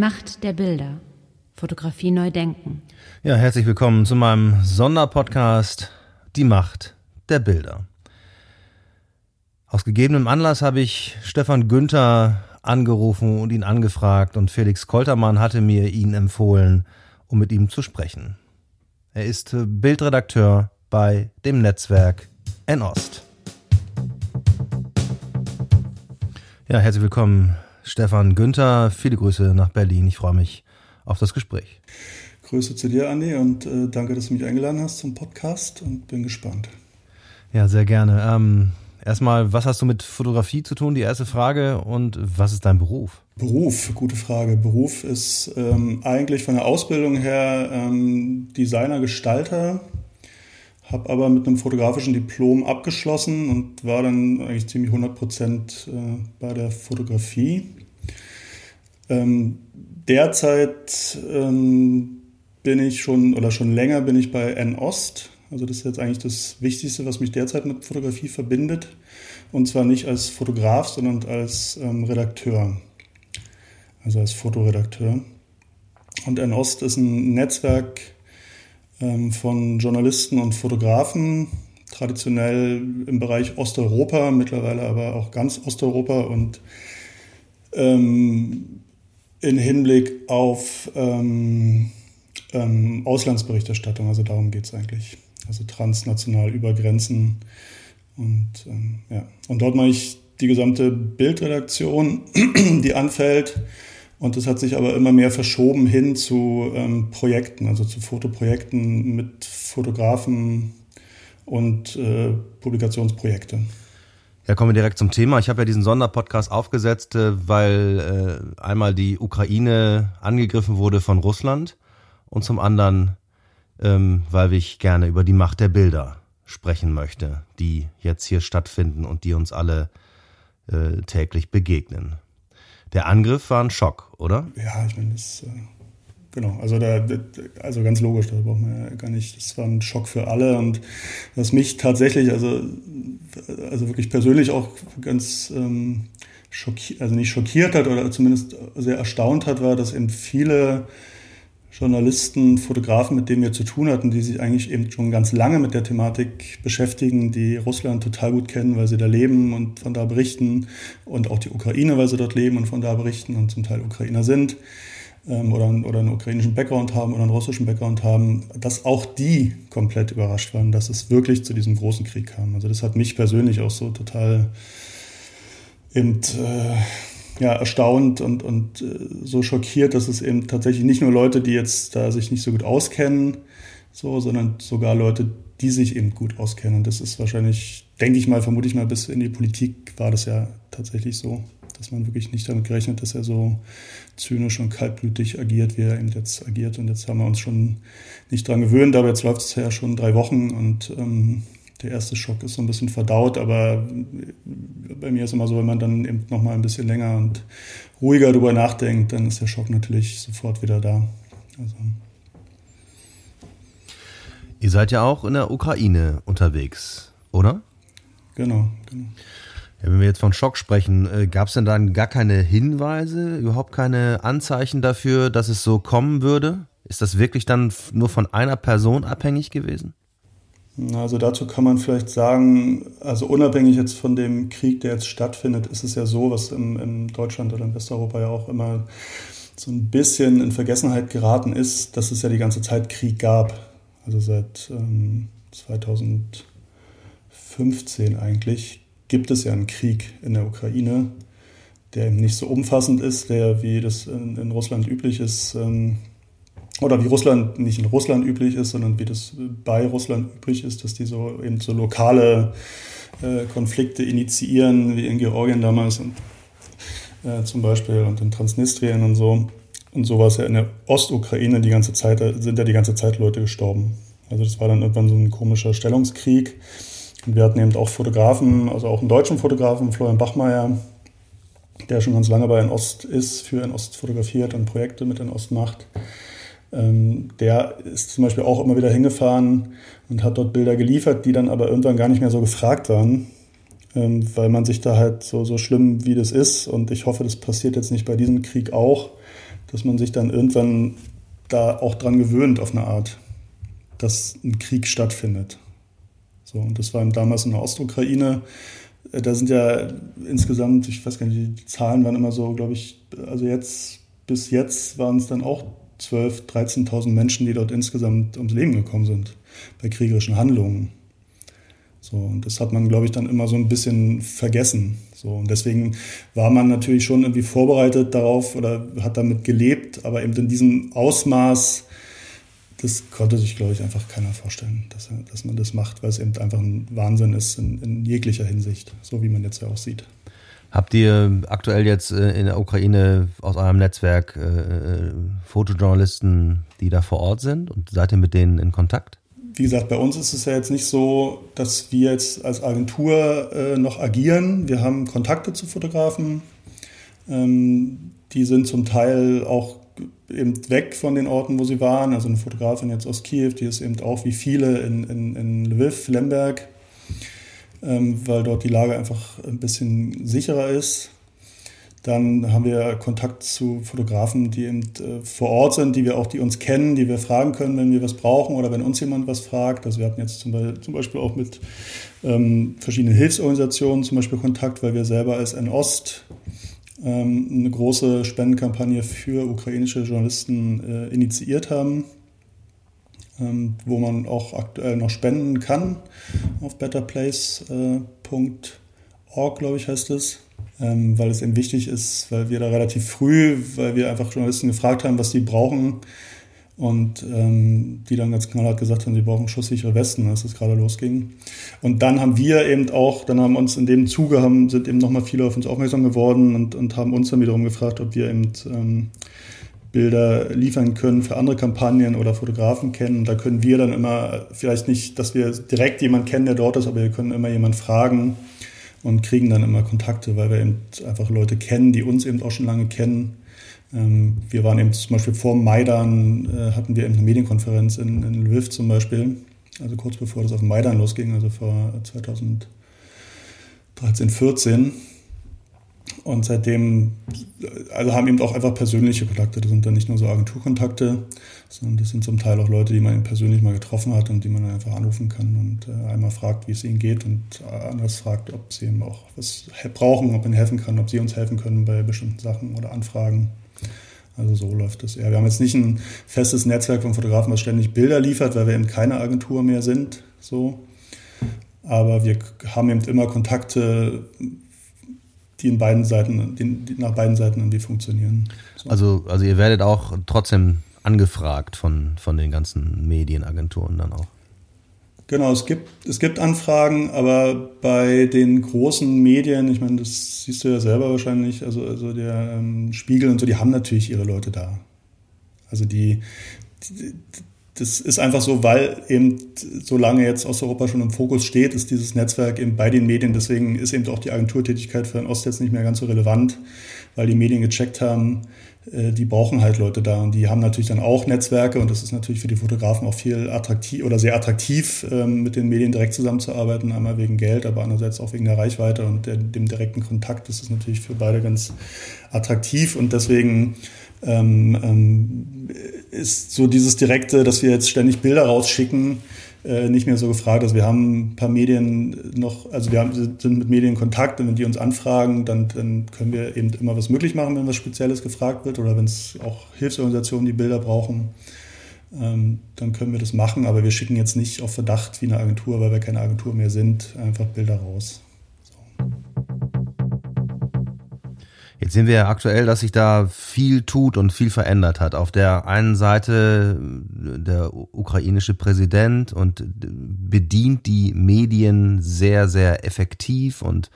Macht der Bilder. Fotografie neu denken. Ja, herzlich willkommen zu meinem Sonderpodcast Die Macht der Bilder. Aus gegebenem Anlass habe ich Stefan Günther angerufen und ihn angefragt und Felix Koltermann hatte mir ihn empfohlen, um mit ihm zu sprechen. Er ist Bildredakteur bei dem Netzwerk N-Ost. Ja, herzlich willkommen, Stefan Günther. Viele Grüße nach Berlin. Ich freue mich auf das Gespräch. Grüße zu dir, Andi, und äh, danke, dass du mich eingeladen hast zum Podcast und bin gespannt. Ja, sehr gerne. Ähm, erstmal, was hast du mit Fotografie zu tun? Die erste Frage. Und was ist dein Beruf? Beruf, gute Frage. Beruf ist ähm, eigentlich von der Ausbildung her ähm, Designer, Gestalter habe aber mit einem fotografischen Diplom abgeschlossen und war dann eigentlich ziemlich 100 Prozent äh, bei der Fotografie. Ähm, derzeit ähm, bin ich schon oder schon länger bin ich bei N-Ost. Also das ist jetzt eigentlich das Wichtigste, was mich derzeit mit Fotografie verbindet. Und zwar nicht als Fotograf, sondern als ähm, Redakteur. Also als Fotoredakteur. Und N-Ost ist ein Netzwerk, ähm, von Journalisten und Fotografen, traditionell im Bereich Osteuropa, mittlerweile aber auch ganz Osteuropa und ähm, in Hinblick auf ähm, ähm, Auslandsberichterstattung, also darum geht es eigentlich. Also transnational über Grenzen. Und, ähm, ja. und dort mache ich die gesamte Bildredaktion, die anfällt. Und das hat sich aber immer mehr verschoben hin zu ähm, Projekten, also zu Fotoprojekten mit Fotografen und äh, Publikationsprojekte. Ja, kommen wir direkt zum Thema. Ich habe ja diesen Sonderpodcast aufgesetzt, äh, weil äh, einmal die Ukraine angegriffen wurde von Russland und zum anderen, ähm, weil ich gerne über die Macht der Bilder sprechen möchte, die jetzt hier stattfinden und die uns alle äh, täglich begegnen. Der Angriff war ein Schock, oder? Ja, ich meine, das, äh, genau, also, da, also ganz logisch, da braucht man ja gar nicht, das war ein Schock für alle und was mich tatsächlich, also, also wirklich persönlich auch ganz ähm, schockiert, also nicht schockiert hat oder zumindest sehr erstaunt hat, war, dass eben viele Journalisten, Fotografen, mit denen wir zu tun hatten, die sich eigentlich eben schon ganz lange mit der Thematik beschäftigen, die Russland total gut kennen, weil sie da leben und von da berichten und auch die Ukraine, weil sie dort leben und von da berichten und zum Teil Ukrainer sind ähm, oder, oder einen ukrainischen Background haben oder einen russischen Background haben, dass auch die komplett überrascht waren, dass es wirklich zu diesem großen Krieg kam. Also das hat mich persönlich auch so total eben, äh, ja, erstaunt und, und äh, so schockiert, dass es eben tatsächlich nicht nur Leute, die jetzt da sich nicht so gut auskennen, so, sondern sogar Leute, die sich eben gut auskennen. Und das ist wahrscheinlich, denke ich mal, vermute ich mal, bis in die Politik war das ja tatsächlich so, dass man wirklich nicht damit gerechnet, dass er so zynisch und kaltblütig agiert, wie er eben jetzt agiert. Und jetzt haben wir uns schon nicht dran gewöhnt, aber jetzt läuft es ja schon drei Wochen und ähm, der erste Schock ist so ein bisschen verdaut, aber bei mir ist immer so, wenn man dann eben noch mal ein bisschen länger und ruhiger darüber nachdenkt, dann ist der Schock natürlich sofort wieder da. Also. Ihr seid ja auch in der Ukraine unterwegs, oder? Genau, genau. Ja, wenn wir jetzt von Schock sprechen, äh, gab es denn dann gar keine Hinweise, überhaupt keine Anzeichen dafür, dass es so kommen würde? Ist das wirklich dann nur von einer Person abhängig gewesen? Also dazu kann man vielleicht sagen, also unabhängig jetzt von dem Krieg, der jetzt stattfindet, ist es ja so, was in, in Deutschland oder in Westeuropa ja auch immer so ein bisschen in Vergessenheit geraten ist, dass es ja die ganze Zeit Krieg gab. Also seit ähm, 2015 eigentlich gibt es ja einen Krieg in der Ukraine, der eben nicht so umfassend ist, der wie das in, in Russland üblich ist, ähm, oder wie Russland nicht in Russland üblich ist, sondern wie das bei Russland üblich ist, dass die so eben so lokale äh, Konflikte initiieren, wie in Georgien damals und, äh, zum Beispiel und in Transnistrien und so. Und so war es ja in der Ostukraine die ganze Zeit, da sind ja die ganze Zeit Leute gestorben. Also das war dann irgendwann so ein komischer Stellungskrieg. Wir hatten eben auch Fotografen, also auch einen deutschen Fotografen, Florian Bachmeier, der schon ganz lange bei Ost ist, für Ost fotografiert und Projekte mit Ost macht. Ähm, der ist zum Beispiel auch immer wieder hingefahren und hat dort Bilder geliefert, die dann aber irgendwann gar nicht mehr so gefragt waren, ähm, weil man sich da halt so, so schlimm wie das ist und ich hoffe, das passiert jetzt nicht bei diesem Krieg auch, dass man sich dann irgendwann da auch dran gewöhnt auf eine Art, dass ein Krieg stattfindet. So, und das war damals in der Ostukraine. Äh, da sind ja insgesamt, ich weiß gar nicht, die Zahlen waren immer so, glaube ich, also jetzt, bis jetzt waren es dann auch 12.000, 13.000 Menschen, die dort insgesamt ums Leben gekommen sind bei kriegerischen Handlungen. So, und das hat man, glaube ich, dann immer so ein bisschen vergessen. So, und deswegen war man natürlich schon irgendwie vorbereitet darauf oder hat damit gelebt, aber eben in diesem Ausmaß, das konnte sich, glaube ich, einfach keiner vorstellen, dass, dass man das macht, weil es eben einfach ein Wahnsinn ist in, in jeglicher Hinsicht, so wie man jetzt ja auch sieht. Habt ihr aktuell jetzt äh, in der Ukraine aus eurem Netzwerk äh, äh, Fotojournalisten, die da vor Ort sind und seid ihr mit denen in Kontakt? wie gesagt, bei uns ist es ja jetzt nicht so, dass wir jetzt als Agentur äh, noch agieren. Wir haben Kontakte zu Fotografen. Ähm, die sind zum Teil auch eben weg von den Orten, wo sie waren. Also eine Fotografin jetzt aus Kiew, die ist eben auch wie viele in, in, in Lviv, Lemberg, ähm, weil dort die Lage einfach ein bisschen sicherer ist. Dann haben wir Kontakt zu Fotografen, die eben äh, vor Ort sind, die wir auch, die uns kennen, die wir fragen können, wenn wir was brauchen oder wenn uns jemand was fragt. Also wir hatten jetzt zum Beispiel, zum Beispiel auch mit ähm, verschiedenen Hilfsorganisationen zum Beispiel Kontakt, weil wir selber als N-Ost ähm, eine große Spendenkampagne für ukrainische Journalisten äh, initiiert haben, ähm, wo man auch aktuell noch spenden kann auf betterplace.org, glaube ich, heißt es ähm, weil es eben wichtig ist, weil wir da relativ früh, weil wir einfach Journalisten gefragt haben, was die brauchen und ähm, die dann ganz knallhart gesagt haben, sie brauchen schusssichere Westen, als es gerade losging. Und dann haben wir eben auch, dann haben uns in dem Zuge, haben, sind eben nochmal viele auf uns aufmerksam geworden und, und haben uns dann wiederum gefragt, ob wir eben ähm, Bilder liefern können für andere Kampagnen oder Fotografen kennen. Da können wir dann immer, vielleicht nicht, dass wir direkt jemanden kennen, der dort ist, aber wir können immer jemanden fragen, und kriegen dann immer Kontakte, weil wir eben einfach Leute kennen, die uns eben auch schon lange kennen. Ähm, wir waren eben zum Beispiel vor Maidan, äh, hatten wir eben eine Medienkonferenz in, in Lviv zum Beispiel, also kurz bevor das auf Maidan losging, also vor 2013, 14. Und seitdem, also haben eben auch einfach persönliche Kontakte. Das sind dann nicht nur so Agenturkontakte, sondern das sind zum Teil auch Leute, die man persönlich mal getroffen hat und die man einfach anrufen kann und äh, einmal fragt, wie es ihnen geht und anders fragt, ob sie eben auch was brauchen, ob man helfen kann, ob sie uns helfen können bei bestimmten Sachen oder Anfragen. Also so läuft es eher. Wir haben jetzt nicht ein festes Netzwerk von Fotografen, was ständig Bilder liefert, weil wir eben keine Agentur mehr sind. So. Aber wir haben eben immer Kontakte die in beiden Seiten, die nach beiden Seiten irgendwie funktionieren. So. Also, also ihr werdet auch trotzdem angefragt von, von den ganzen Medienagenturen dann auch. Genau, es gibt, es gibt Anfragen, aber bei den großen Medien, ich meine, das siehst du ja selber wahrscheinlich, also, also der ähm, Spiegel und so, die haben natürlich ihre Leute da. Also die, die, das ist einfach so, weil eben so lange jetzt Osteuropa schon im Fokus steht, ist dieses Netzwerk eben bei den Medien. Deswegen ist eben auch die Agenturtätigkeit für den Ost jetzt nicht mehr ganz so relevant, weil die Medien gecheckt haben, äh, die brauchen halt Leute da und die haben natürlich dann auch Netzwerke und das ist natürlich für die Fotografen auch viel attraktiv oder sehr attraktiv, ähm, mit den Medien direkt zusammenzuarbeiten. Einmal wegen Geld, aber andererseits auch wegen der Reichweite und dem direkten Kontakt. Das ist natürlich für beide ganz attraktiv und deswegen ähm, ähm, ist so dieses Direkte, dass wir jetzt ständig Bilder rausschicken, äh, nicht mehr so gefragt. Also wir haben ein paar Medien noch, also wir haben, sind mit Medien in Kontakt und wenn die uns anfragen, dann, dann können wir eben immer was möglich machen, wenn was Spezielles gefragt wird oder wenn es auch Hilfsorganisationen die Bilder brauchen. Ähm, dann können wir das machen, aber wir schicken jetzt nicht auf Verdacht wie eine Agentur, weil wir keine Agentur mehr sind, einfach Bilder raus. Jetzt sehen wir ja aktuell, dass sich da viel tut und viel verändert hat. Auf der einen Seite äh, der ukrainische Präsident und bedient die Medien sehr, sehr effektiv und,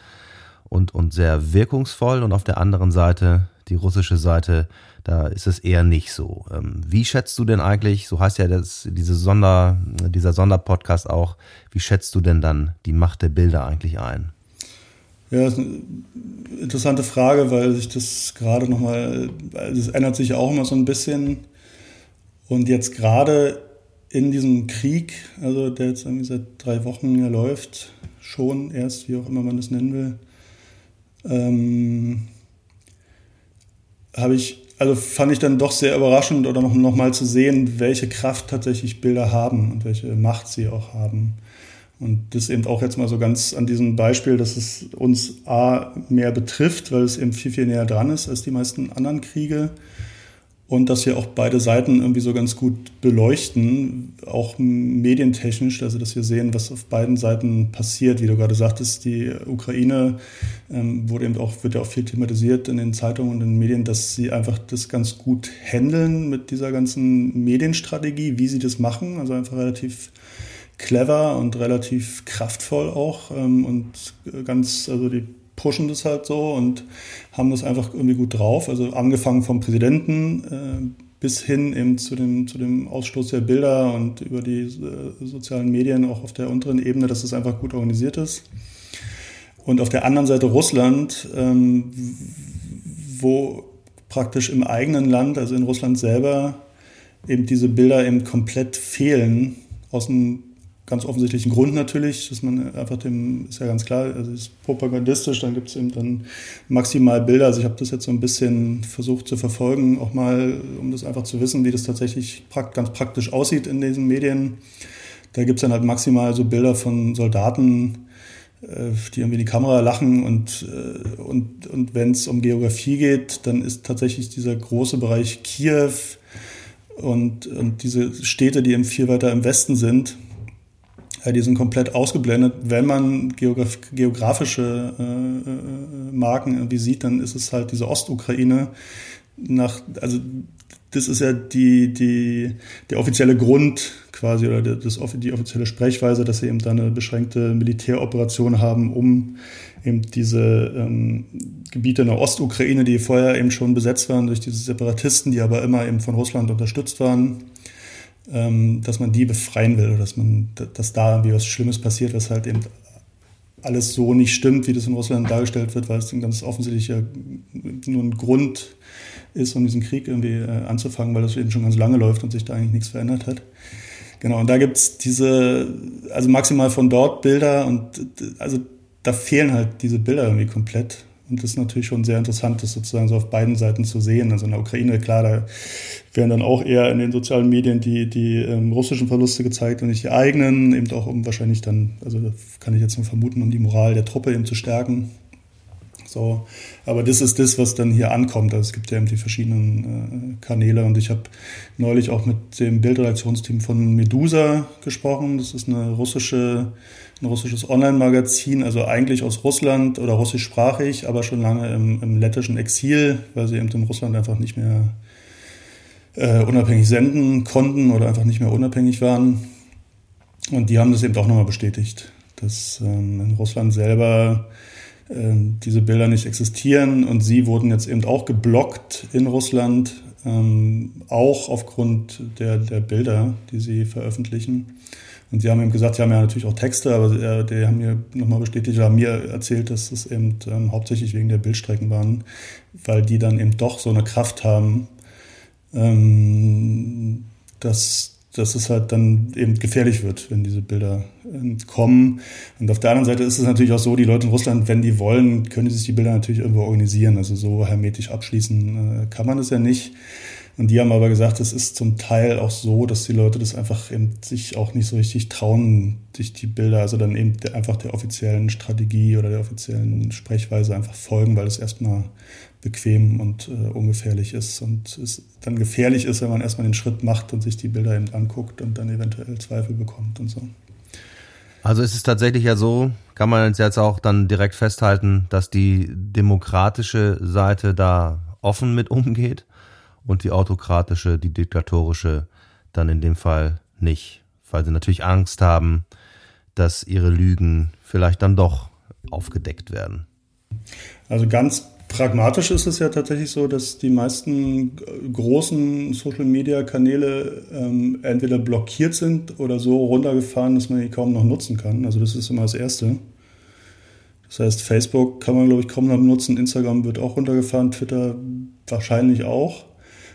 und, und sehr wirkungsvoll. Und auf der anderen Seite, die russische Seite, da ist es eher nicht so. Ähm, wie schätzt du denn eigentlich, so heißt ja das, diese Sonder, dieser Sonderpodcast auch, wie schätzt du denn dann die Macht der Bilder eigentlich ein? Ja, das ist eine interessante Frage, weil sich das gerade nochmal, es ändert sich auch immer so ein bisschen. Und jetzt gerade in diesem Krieg, also der jetzt irgendwie seit drei Wochen ja läuft, schon erst, wie auch immer man das nennen will, ähm, habe ich, also fand ich dann doch sehr überraschend oder noch, noch zu sehen, welche Kraft tatsächlich Bilder haben und welche Macht sie auch haben. Und das eben auch jetzt mal so ganz an diesem Beispiel, dass es uns A mehr betrifft, weil es eben viel, viel näher dran ist als die meisten anderen Kriege und dass wir auch beide Seiten irgendwie so ganz gut beleuchten, auch medientechnisch, also dass wir sehen, was auf beiden Seiten passiert. Wie du gerade sagtest, die Ukraine ähm, wurde eben auch, wird ja auch viel thematisiert in den Zeitungen und in den Medien, dass sie einfach das ganz gut handeln mit dieser ganzen Medienstrategie, wie sie das machen, also einfach relativ clever und relativ kraftvoll auch ähm, und ganz, also die pushen das halt so und haben das einfach irgendwie gut drauf. Also angefangen vom Präsidenten äh, bis hin eben zu dem, zu dem Ausstoß der Bilder und über die äh, sozialen Medien auch auf der unteren Ebene, dass das einfach gut organisiert ist. Und auf der anderen Seite Russland, ähm, wo praktisch im eigenen Land, also in Russland selber, eben diese Bilder eben komplett fehlen aus dem ganz offensichtlichen Grund natürlich, dass man einfach dem, ist ja ganz klar, also ist propagandistisch, dann gibt es eben dann maximal Bilder. Also ich habe das jetzt so ein bisschen versucht zu verfolgen, auch mal, um das einfach zu wissen, wie das tatsächlich ganz praktisch aussieht in diesen Medien. Da gibt es dann halt maximal so Bilder von Soldaten, äh, die irgendwie in die Kamera lachen und, äh, und, und wenn es um Geografie geht, dann ist tatsächlich dieser große Bereich Kiew und, und diese Städte, die eben viel weiter im Westen sind, die sind komplett ausgeblendet. Wenn man geograf geografische äh, äh, Marken irgendwie sieht, dann ist es halt diese Ostukraine. Nach, also das ist ja die, die, der offizielle Grund quasi oder das, die offizielle Sprechweise, dass sie eben da eine beschränkte Militäroperation haben, um eben diese ähm, Gebiete in der Ostukraine, die vorher eben schon besetzt waren durch diese Separatisten, die aber immer eben von Russland unterstützt waren, dass man die befreien will oder dass man, dass da irgendwie was Schlimmes passiert, was halt eben alles so nicht stimmt, wie das in Russland dargestellt wird, weil es ganz offensichtlicher nur ein Grund ist, um diesen Krieg irgendwie äh, anzufangen, weil das eben schon ganz lange läuft und sich da eigentlich nichts verändert hat. Genau, und da gibt's diese, also maximal von dort Bilder und also da fehlen halt diese Bilder irgendwie komplett. Und das ist natürlich schon sehr interessant, das sozusagen so auf beiden Seiten zu sehen. Also in der Ukraine, klar, da werden dann auch eher in den sozialen Medien die, die ähm, russischen Verluste gezeigt und nicht die eigenen, eben auch um wahrscheinlich dann, also kann ich jetzt nur vermuten, um die Moral der Truppe eben zu stärken. So, aber das ist das, was dann hier ankommt. Also es gibt ja eben die verschiedenen äh, Kanäle und ich habe neulich auch mit dem Bildredaktionsteam von Medusa gesprochen. Das ist eine russische, ein russisches Online-Magazin, also eigentlich aus Russland oder russischsprachig, aber schon lange im, im lettischen Exil, weil sie eben in Russland einfach nicht mehr äh, unabhängig senden konnten oder einfach nicht mehr unabhängig waren. Und die haben das eben auch nochmal bestätigt, dass ähm, in Russland selber diese Bilder nicht existieren und sie wurden jetzt eben auch geblockt in Russland, ähm, auch aufgrund der, der Bilder, die sie veröffentlichen. Und sie haben eben gesagt, sie haben ja natürlich auch Texte, aber äh, die haben mir nochmal bestätigt, haben mir erzählt, dass es eben ähm, hauptsächlich wegen der Bildstrecken waren, weil die dann eben doch so eine Kraft haben, ähm, dass, dass es halt dann eben gefährlich wird, wenn diese Bilder ähm, kommen. Und auf der anderen Seite ist es natürlich auch so, die Leute in Russland, wenn die wollen, können die sich die Bilder natürlich irgendwo organisieren. Also so hermetisch abschließen äh, kann man es ja nicht. Und die haben aber gesagt, es ist zum Teil auch so, dass die Leute das einfach eben sich auch nicht so richtig trauen, sich die Bilder, also dann eben einfach der offiziellen Strategie oder der offiziellen Sprechweise einfach folgen, weil es erstmal bequem und äh, ungefährlich ist und es dann gefährlich ist, wenn man erstmal den Schritt macht und sich die Bilder eben anguckt und dann eventuell Zweifel bekommt und so. Also ist es tatsächlich ja so, kann man jetzt auch dann direkt festhalten, dass die demokratische Seite da offen mit umgeht und die autokratische, die diktatorische dann in dem Fall nicht, weil sie natürlich Angst haben, dass ihre Lügen vielleicht dann doch aufgedeckt werden. Also ganz Pragmatisch ist es ja tatsächlich so, dass die meisten großen Social-Media-Kanäle ähm, entweder blockiert sind oder so runtergefahren, dass man die kaum noch nutzen kann. Also das ist immer das Erste. Das heißt, Facebook kann man, glaube ich, kaum noch benutzen, Instagram wird auch runtergefahren, Twitter wahrscheinlich auch.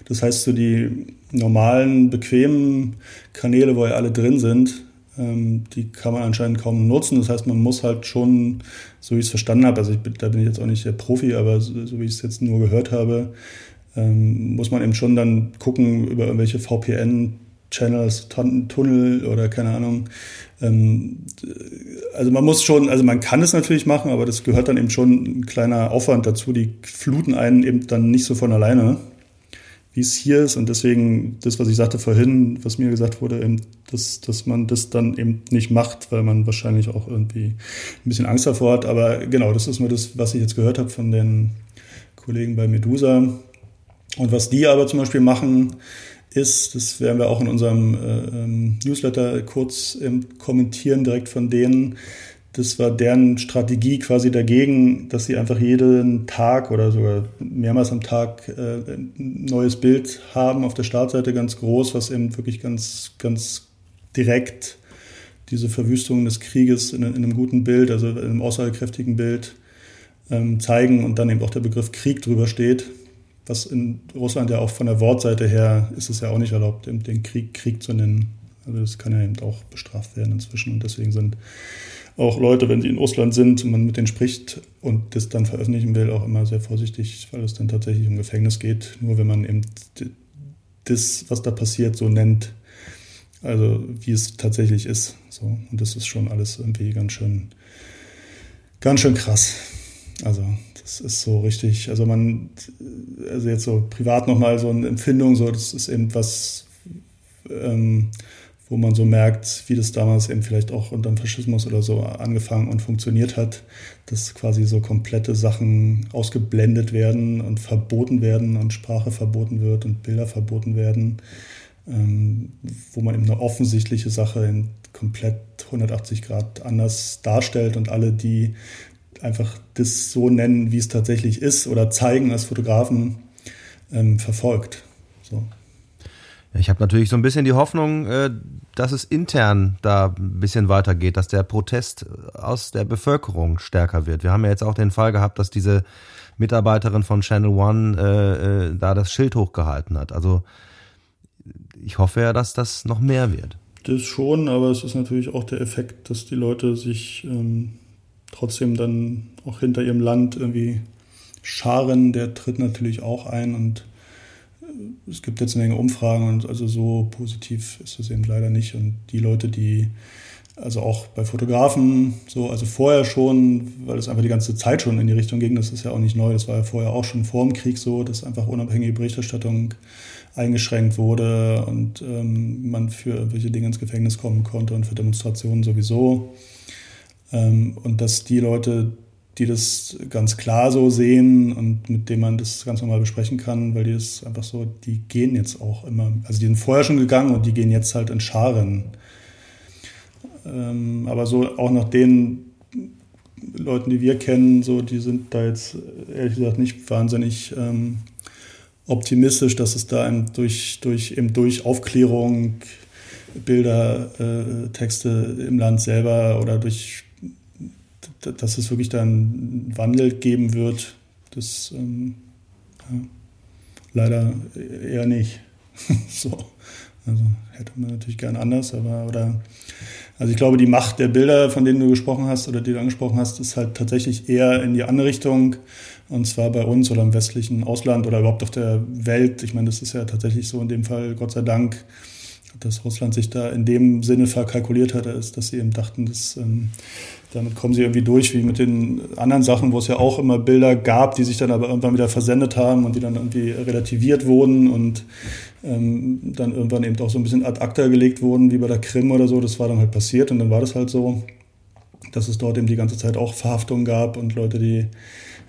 Das heißt, so die normalen, bequemen Kanäle, wo ja alle drin sind, die kann man anscheinend kaum nutzen. Das heißt, man muss halt schon, so wie ich es verstanden habe, also ich, da bin ich jetzt auch nicht der Profi, aber so, so wie ich es jetzt nur gehört habe, ähm, muss man eben schon dann gucken über irgendwelche VPN-Channels, Tunnel oder keine Ahnung. Ähm, also man muss schon, also man kann es natürlich machen, aber das gehört dann eben schon ein kleiner Aufwand dazu. Die fluten einen eben dann nicht so von alleine wie es hier ist. Und deswegen, das, was ich sagte vorhin, was mir gesagt wurde, eben, dass, dass man das dann eben nicht macht, weil man wahrscheinlich auch irgendwie ein bisschen Angst davor hat. Aber genau, das ist nur das, was ich jetzt gehört habe von den Kollegen bei Medusa. Und was die aber zum Beispiel machen, ist, das werden wir auch in unserem äh, ähm, Newsletter kurz kommentieren, direkt von denen, das war deren Strategie quasi dagegen, dass sie einfach jeden Tag oder sogar mehrmals am Tag äh, ein neues Bild haben auf der Startseite ganz groß, was eben wirklich ganz, ganz direkt diese Verwüstung des Krieges in, in einem guten Bild, also in einem aussagekräftigen Bild ähm, zeigen und dann eben auch der Begriff Krieg drüber steht. Was in Russland ja auch von der Wortseite her ist es ja auch nicht erlaubt, den Krieg Krieg zu nennen. Also das kann ja eben auch bestraft werden inzwischen und deswegen sind auch Leute, wenn sie in Russland sind und man mit denen spricht und das dann veröffentlichen will, auch immer sehr vorsichtig, weil es dann tatsächlich um Gefängnis geht. Nur wenn man eben das, was da passiert, so nennt, also wie es tatsächlich ist. So. Und das ist schon alles irgendwie ganz schön, ganz schön krass. Also das ist so richtig, also man, also jetzt so privat nochmal so eine Empfindung, so das ist eben was, ähm, wo man so merkt, wie das damals eben vielleicht auch unter dem Faschismus oder so angefangen und funktioniert hat, dass quasi so komplette Sachen ausgeblendet werden und verboten werden und Sprache verboten wird und Bilder verboten werden, ähm, wo man eben eine offensichtliche Sache in komplett 180 Grad anders darstellt und alle, die einfach das so nennen, wie es tatsächlich ist oder zeigen als Fotografen, ähm, verfolgt. So. Ich habe natürlich so ein bisschen die Hoffnung, äh, dass es intern da ein bisschen weitergeht, dass der Protest aus der Bevölkerung stärker wird. Wir haben ja jetzt auch den Fall gehabt, dass diese Mitarbeiterin von Channel One äh, äh, da das Schild hochgehalten hat. Also ich hoffe ja, dass das noch mehr wird. Das schon, aber es ist natürlich auch der Effekt, dass die Leute sich ähm, trotzdem dann auch hinter ihrem Land irgendwie scharen. Der tritt natürlich auch ein und es gibt jetzt eine Menge Umfragen und also so positiv ist es eben leider nicht. Und die Leute, die, also auch bei Fotografen, so, also vorher schon, weil es einfach die ganze Zeit schon in die Richtung ging, das ist ja auch nicht neu, das war ja vorher auch schon vor dem Krieg so, dass einfach unabhängige Berichterstattung eingeschränkt wurde und ähm, man für irgendwelche Dinge ins Gefängnis kommen konnte und für Demonstrationen sowieso. Ähm, und dass die Leute, die das ganz klar so sehen und mit denen man das ganz normal besprechen kann, weil die das einfach so, die gehen jetzt auch immer, also die sind vorher schon gegangen und die gehen jetzt halt in Scharen. Ähm, aber so auch nach den Leuten, die wir kennen, so, die sind da jetzt ehrlich gesagt nicht wahnsinnig ähm, optimistisch, dass es da durch, durch, eben durch Aufklärung, Bilder, äh, Texte im Land selber oder durch dass es wirklich dann einen Wandel geben wird, das ähm, ja, leider eher nicht. so. Also hätte man natürlich gern anders, aber oder also ich glaube, die Macht der Bilder, von denen du gesprochen hast oder die du angesprochen hast, ist halt tatsächlich eher in die andere Richtung. Und zwar bei uns oder im westlichen Ausland oder überhaupt auf der Welt. Ich meine, das ist ja tatsächlich so in dem Fall, Gott sei Dank, dass Russland sich da in dem Sinne verkalkuliert hat, ist, dass sie eben dachten, dass ähm, damit kommen sie irgendwie durch, wie mit den anderen Sachen, wo es ja auch immer Bilder gab, die sich dann aber irgendwann wieder versendet haben und die dann irgendwie relativiert wurden und ähm, dann irgendwann eben auch so ein bisschen ad acta gelegt wurden, wie bei der Krim oder so. Das war dann halt passiert und dann war das halt so, dass es dort eben die ganze Zeit auch Verhaftungen gab und Leute, die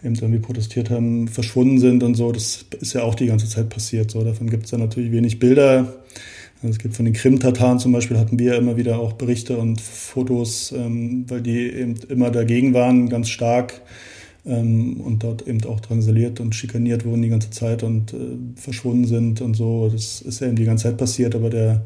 eben irgendwie protestiert haben, verschwunden sind und so. Das ist ja auch die ganze Zeit passiert. So, davon gibt es ja natürlich wenig Bilder. Es gibt von den Krim-Tataren zum Beispiel, hatten wir immer wieder auch Berichte und Fotos, ähm, weil die eben immer dagegen waren, ganz stark ähm, und dort eben auch drangsaliert und schikaniert wurden die ganze Zeit und äh, verschwunden sind und so. Das ist ja eben die ganze Zeit passiert, aber der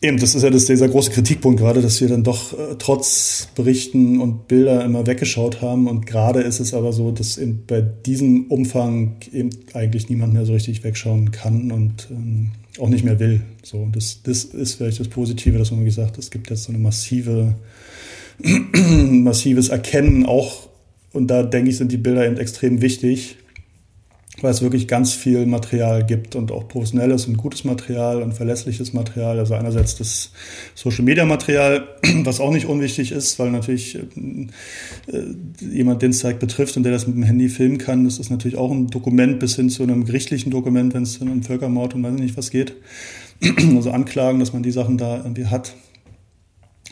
Eben, das ist ja das, dieser große Kritikpunkt gerade, dass wir dann doch äh, trotz Berichten und Bilder immer weggeschaut haben. Und gerade ist es aber so, dass eben bei diesem Umfang eben eigentlich niemand mehr so richtig wegschauen kann und ähm, auch nicht mehr will. So, das, das ist vielleicht das Positive, dass man gesagt hat, es gibt jetzt so eine massive, massives Erkennen auch, und da denke ich, sind die Bilder eben extrem wichtig, weil es wirklich ganz viel Material gibt und auch professionelles und gutes Material und verlässliches Material. Also einerseits das Social Media Material, was auch nicht unwichtig ist, weil natürlich äh, jemand den Zeig betrifft und der das mit dem Handy filmen kann, das ist natürlich auch ein Dokument bis hin zu einem gerichtlichen Dokument, wenn es um Völkermord und weiß nicht was geht. also Anklagen, dass man die Sachen da irgendwie hat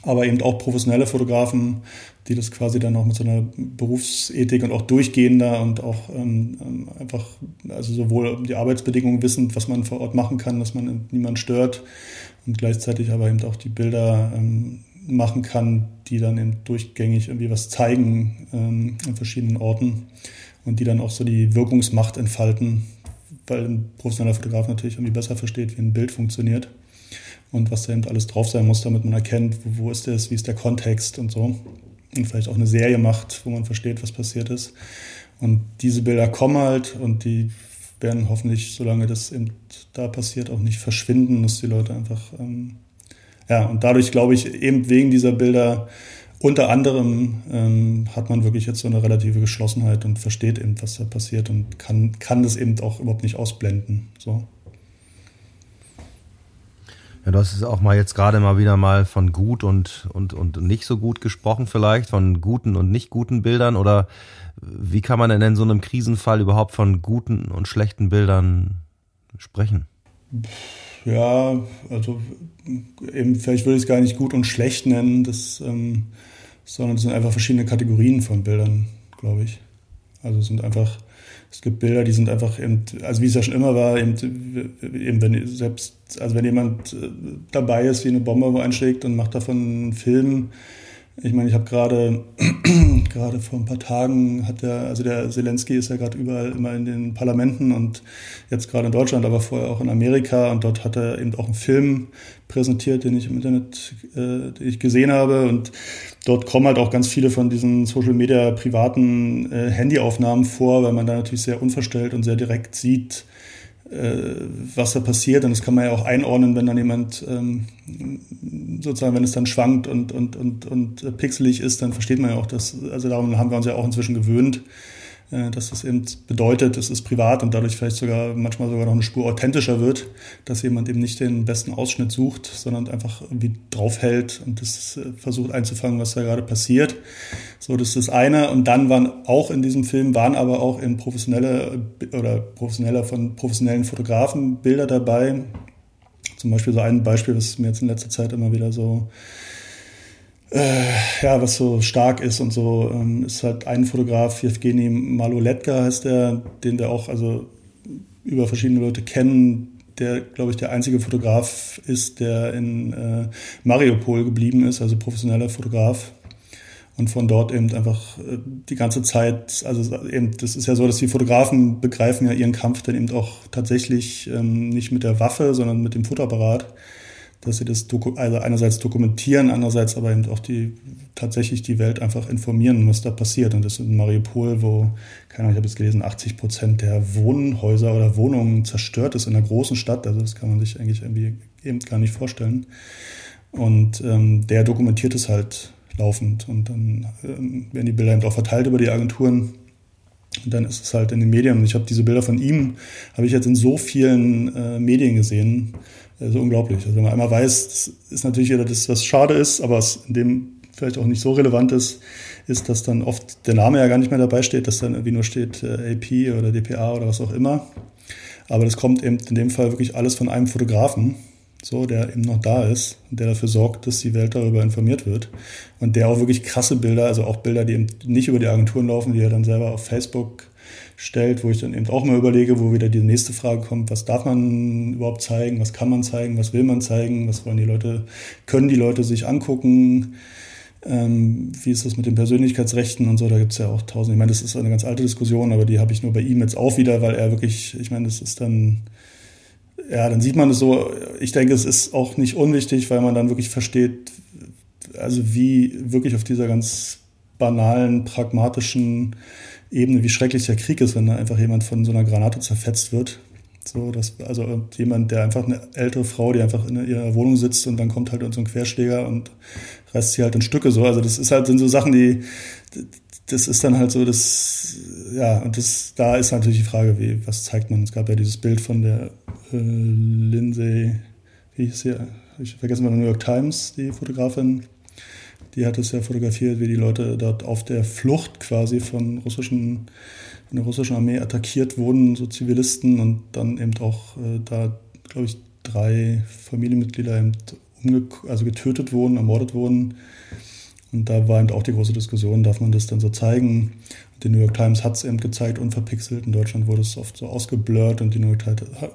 aber eben auch professionelle Fotografen, die das quasi dann auch mit so einer Berufsethik und auch durchgehender und auch ähm, ähm einfach, also sowohl die Arbeitsbedingungen wissen, was man vor Ort machen kann, dass man niemand stört und gleichzeitig aber eben auch die Bilder ähm, machen kann, die dann eben durchgängig irgendwie was zeigen ähm, an verschiedenen Orten und die dann auch so die Wirkungsmacht entfalten, weil ein professioneller Fotograf natürlich irgendwie besser versteht, wie ein Bild funktioniert und was da eben alles drauf sein muss, damit man erkennt, wo, wo ist das, wie ist der Kontext und so. Und vielleicht auch eine Serie macht, wo man versteht, was passiert ist. Und diese Bilder kommen halt und die werden hoffentlich, solange das eben da passiert, auch nicht verschwinden, dass die Leute einfach, ähm, ja, und dadurch glaube ich, eben wegen dieser Bilder, unter anderem ähm, hat man wirklich jetzt so eine relative Geschlossenheit und versteht eben, was da passiert und kann, kann das eben auch überhaupt nicht ausblenden. So. Ja, du hast es auch mal jetzt gerade mal wieder mal von gut und, und, und nicht so gut gesprochen vielleicht, von guten und nicht guten Bildern oder wie kann man denn in so einem Krisenfall überhaupt von guten und schlechten Bildern sprechen? Ja, also eben, vielleicht würde ich es gar nicht gut und schlecht nennen, das, ähm, sondern es sind einfach verschiedene Kategorien von Bildern, glaube ich. Also es sind einfach es gibt Bilder, die sind einfach eben, also wie es ja schon immer war, eben, eben wenn selbst, also wenn jemand äh, dabei ist, wie eine Bombe einschlägt und macht davon einen Film, ich meine, ich habe gerade gerade vor ein paar Tagen hat der, also der Zelensky ist ja gerade überall immer in den Parlamenten und jetzt gerade in Deutschland, aber vorher auch in Amerika. Und dort hat er eben auch einen Film präsentiert, den ich im Internet, äh, den ich gesehen habe. Und dort kommen halt auch ganz viele von diesen Social Media privaten äh, Handyaufnahmen vor, weil man da natürlich sehr unverstellt und sehr direkt sieht, was da passiert. Und das kann man ja auch einordnen, wenn dann jemand ähm, sozusagen, wenn es dann schwankt und, und, und, und pixelig ist, dann versteht man ja auch, dass, also darum haben wir uns ja auch inzwischen gewöhnt, äh, dass das eben bedeutet, es ist privat und dadurch vielleicht sogar manchmal sogar noch eine Spur authentischer wird, dass jemand eben nicht den besten Ausschnitt sucht, sondern einfach irgendwie draufhält und das äh, versucht einzufangen, was da gerade passiert. So, das ist das eine. Und dann waren auch in diesem Film, waren aber auch in professionelle oder professioneller von professionellen Fotografen Bilder dabei. Zum Beispiel so ein Beispiel, was mir jetzt in letzter Zeit immer wieder so äh, ja, was so stark ist und so, ähm, ist halt ein Fotograf, Evgeny Maloletka heißt der, den wir auch also über verschiedene Leute kennen, der, glaube ich, der einzige Fotograf ist, der in äh, Mariupol geblieben ist, also professioneller Fotograf. Und von dort eben einfach äh, die ganze Zeit, also eben, das ist ja so, dass die Fotografen begreifen ja ihren Kampf dann eben auch tatsächlich ähm, nicht mit der Waffe, sondern mit dem Fotoapparat dass sie das also einerseits dokumentieren, andererseits aber eben auch die tatsächlich die Welt einfach informieren, was da passiert. Und das in Mariupol, wo, keine Ahnung, ich habe jetzt gelesen, 80 Prozent der Wohnhäuser oder Wohnungen zerstört ist in einer großen Stadt. Also das kann man sich eigentlich irgendwie eben gar nicht vorstellen. Und ähm, der dokumentiert es halt laufend. Und dann ähm, werden die Bilder eben auch verteilt über die Agenturen. Und dann ist es halt in den Medien. Und ich habe diese Bilder von ihm, habe ich jetzt in so vielen äh, Medien gesehen also unglaublich. Also wenn man einmal weiß, das ist natürlich das, was schade ist, aber was in dem vielleicht auch nicht so relevant ist, ist, dass dann oft der Name ja gar nicht mehr dabei steht, dass dann irgendwie nur steht äh, AP oder DPA oder was auch immer. Aber das kommt eben in dem Fall wirklich alles von einem Fotografen, so, der eben noch da ist und der dafür sorgt, dass die Welt darüber informiert wird. Und der auch wirklich krasse Bilder, also auch Bilder, die eben nicht über die Agenturen laufen, die er dann selber auf Facebook stellt, wo ich dann eben auch mal überlege, wo wieder die nächste Frage kommt, was darf man überhaupt zeigen, was kann man zeigen, was will man zeigen, was wollen die Leute, können die Leute sich angucken, ähm, wie ist das mit den Persönlichkeitsrechten und so, da gibt es ja auch tausend, ich meine, das ist eine ganz alte Diskussion, aber die habe ich nur bei ihm jetzt auch wieder, weil er wirklich, ich meine, das ist dann, ja, dann sieht man es so, ich denke, es ist auch nicht unwichtig, weil man dann wirklich versteht, also wie wirklich auf dieser ganz banalen, pragmatischen Ebene, wie schrecklich der Krieg ist, wenn da einfach jemand von so einer Granate zerfetzt wird. So, dass, also jemand, der einfach eine ältere Frau, die einfach in ihrer Wohnung sitzt und dann kommt halt so ein Querschläger und reißt sie halt in Stücke so. Also das ist halt, sind so Sachen, die, das ist dann halt so, das, ja, und das, da ist natürlich die Frage, wie, was zeigt man? Es gab ja dieses Bild von der äh, Lindsay, wie hieß sie? Ich vergesse mal, New York Times, die Fotografin. Die hat es ja fotografiert, wie die Leute dort auf der Flucht quasi von russischen, von der russischen Armee attackiert wurden, so Zivilisten und dann eben auch äh, da, glaube ich, drei Familienmitglieder eben also getötet wurden, ermordet wurden. Und da war eben auch die große Diskussion, darf man das dann so zeigen? Die New York Times hat es eben gezeigt, unverpixelt. In Deutschland wurde es oft so ausgeblurrt und die New York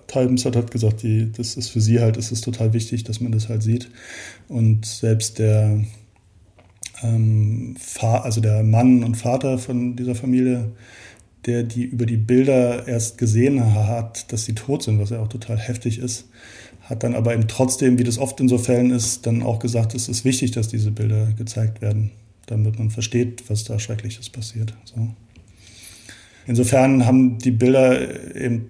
Times hat halt gesagt, die, das ist für sie halt, ist es total wichtig, dass man das halt sieht. Und selbst der, ähm, also der Mann und Vater von dieser Familie, der die über die Bilder erst gesehen hat, dass sie tot sind, was ja auch total heftig ist, hat dann aber eben trotzdem, wie das oft in so Fällen ist, dann auch gesagt, es ist wichtig, dass diese Bilder gezeigt werden, damit man versteht, was da Schreckliches passiert. So. Insofern haben die Bilder eben,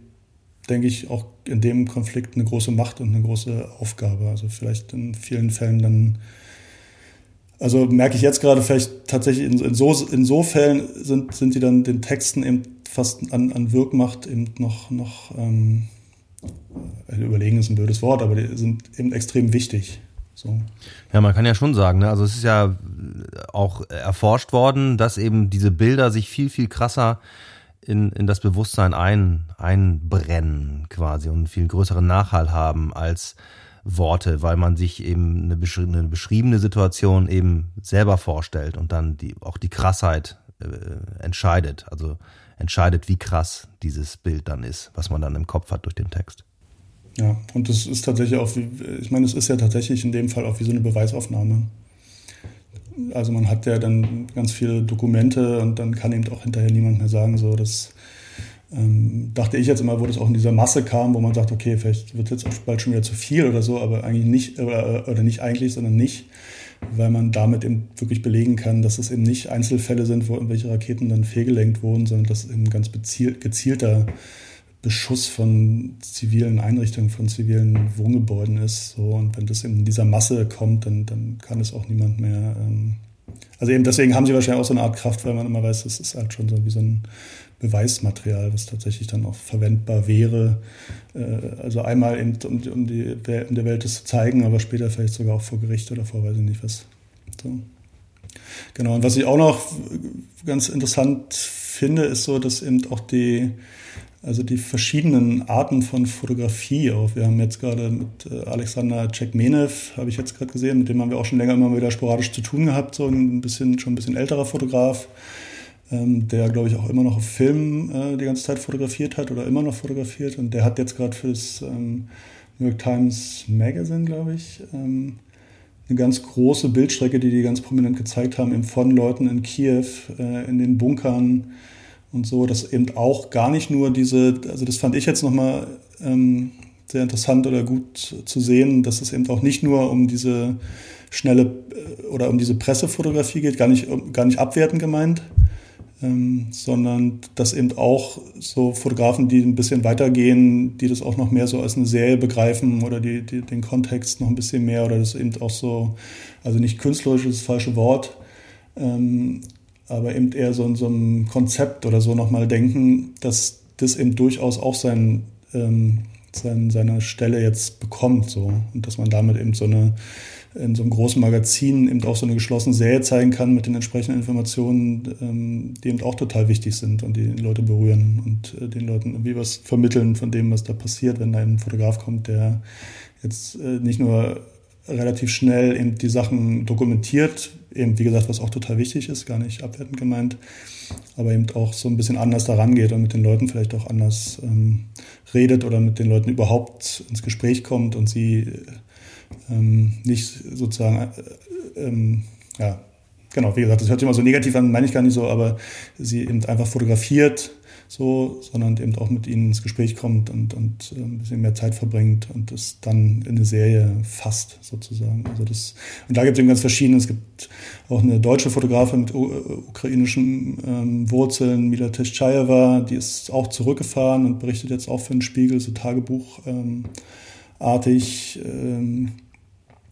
denke ich, auch in dem Konflikt eine große Macht und eine große Aufgabe. Also vielleicht in vielen Fällen dann also merke ich jetzt gerade vielleicht tatsächlich in, in, so, in so Fällen sind, sind die dann den Texten eben fast an, an Wirkmacht eben noch, noch ähm, äh, überlegen ist ein blödes Wort, aber die sind eben extrem wichtig. So. Ja, man kann ja schon sagen, ne? also es ist ja auch erforscht worden, dass eben diese Bilder sich viel, viel krasser in, in das Bewusstsein ein, einbrennen quasi und einen viel größeren Nachhall haben als Worte, weil man sich eben eine, beschri eine beschriebene Situation eben selber vorstellt und dann die, auch die Krassheit äh, entscheidet. Also entscheidet, wie krass dieses Bild dann ist, was man dann im Kopf hat durch den Text. Ja, und das ist tatsächlich auch, wie, ich meine, es ist ja tatsächlich in dem Fall auch wie so eine Beweisaufnahme. Also man hat ja dann ganz viele Dokumente und dann kann eben auch hinterher niemand mehr sagen, so dass ähm, dachte ich jetzt immer, wo das auch in dieser Masse kam, wo man sagt, okay, vielleicht wird jetzt auch bald schon wieder zu viel oder so, aber eigentlich nicht, oder, oder nicht eigentlich, sondern nicht, weil man damit eben wirklich belegen kann, dass es eben nicht Einzelfälle sind, wo irgendwelche Raketen dann fehlgelenkt wurden, sondern dass es eben ganz bezielt, gezielter Beschuss von zivilen Einrichtungen, von zivilen Wohngebäuden ist. So. Und wenn das in dieser Masse kommt, dann, dann kann es auch niemand mehr. Ähm also eben deswegen haben sie wahrscheinlich auch so eine Art Kraft, weil man immer weiß, das ist halt schon so wie so ein Beweismaterial, was tatsächlich dann auch verwendbar wäre. Äh, also einmal eben, um, um die in der Welt das zu zeigen, aber später vielleicht sogar auch vor Gericht oder vor weiß ich nicht was. So. Genau, und was ich auch noch ganz interessant finde, ist so, dass eben auch die, also die verschiedenen Arten von Fotografie auch. Wir haben jetzt gerade mit äh, Alexander Cekmenev, habe ich jetzt gerade gesehen, mit dem haben wir auch schon länger immer wieder sporadisch zu tun gehabt, so ein bisschen, schon ein bisschen älterer Fotograf ähm, der, glaube ich, auch immer noch auf Film äh, die ganze Zeit fotografiert hat oder immer noch fotografiert. Und der hat jetzt gerade für das ähm, New York Times Magazine, glaube ich, ähm, eine ganz große Bildstrecke, die die ganz prominent gezeigt haben, eben von Leuten in Kiew, äh, in den Bunkern und so, dass eben auch gar nicht nur diese, also das fand ich jetzt nochmal ähm, sehr interessant oder gut zu sehen, dass es eben auch nicht nur um diese schnelle äh, oder um diese Pressefotografie geht, gar nicht, gar nicht abwertend gemeint, ähm, sondern dass eben auch so Fotografen, die ein bisschen weitergehen, die das auch noch mehr so als eine Serie begreifen oder die, die den Kontext noch ein bisschen mehr oder das eben auch so, also nicht künstlerisch ist das falsche Wort, ähm, aber eben eher so in so einem Konzept oder so nochmal denken, dass das eben durchaus auch sein, ähm, sein, seine Stelle jetzt bekommt so. Und dass man damit eben so eine in so einem großen Magazin eben auch so eine geschlossene Serie zeigen kann mit den entsprechenden Informationen, ähm, die eben auch total wichtig sind und die Leute berühren und äh, den Leuten irgendwie was vermitteln von dem, was da passiert, wenn da ein Fotograf kommt, der jetzt äh, nicht nur relativ schnell eben die Sachen dokumentiert, eben wie gesagt, was auch total wichtig ist, gar nicht abwertend gemeint, aber eben auch so ein bisschen anders daran geht und mit den Leuten vielleicht auch anders ähm, redet oder mit den Leuten überhaupt ins Gespräch kommt und sie ähm, nicht sozusagen, äh, ähm, ja, genau, wie gesagt, das hört sich immer so negativ an, meine ich gar nicht so, aber sie eben einfach fotografiert, so, sondern eben auch mit ihnen ins Gespräch kommt und, und äh, ein bisschen mehr Zeit verbringt und das dann in eine Serie fasst, sozusagen. Also das, und da gibt es eben ganz verschiedene. Es gibt auch eine deutsche Fotografin mit ukrainischen ähm, Wurzeln, Mila Teschayeva, die ist auch zurückgefahren und berichtet jetzt auch für den Spiegel, so Tagebuch. Ähm, artig. Ähm,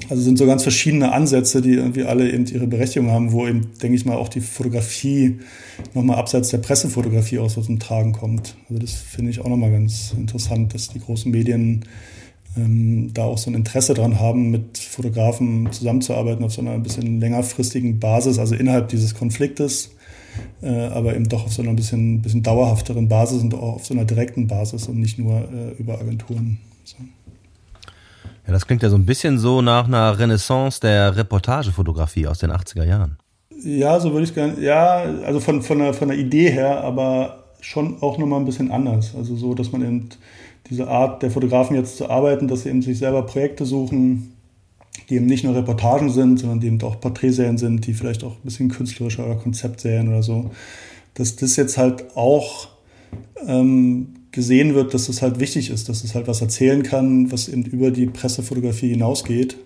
Also sind so ganz verschiedene Ansätze, die irgendwie alle eben ihre Berechtigung haben, wo eben, denke ich mal, auch die Fotografie nochmal abseits der Pressefotografie aus dem Tragen kommt. Also das finde ich auch nochmal ganz interessant, dass die großen Medien ähm, da auch so ein Interesse dran haben, mit Fotografen zusammenzuarbeiten auf so einer ein bisschen längerfristigen Basis, also innerhalb dieses Konfliktes, äh, aber eben doch auf so einer ein bisschen, bisschen dauerhafteren Basis und auch auf so einer direkten Basis und nicht nur äh, über Agenturen. So. Ja, das klingt ja so ein bisschen so nach einer Renaissance der Reportagefotografie aus den 80er Jahren. Ja, so würde ich gerne, ja, also von, von, der, von der Idee her, aber schon auch nochmal ein bisschen anders. Also so, dass man eben diese Art der Fotografen jetzt zu arbeiten, dass sie eben sich selber Projekte suchen, die eben nicht nur Reportagen sind, sondern die eben auch Porträtserien sind, die vielleicht auch ein bisschen künstlerischer oder Konzeptserien oder so. Dass das jetzt halt auch ähm, gesehen wird, dass es halt wichtig ist, dass es halt was erzählen kann, was eben über die Pressefotografie hinausgeht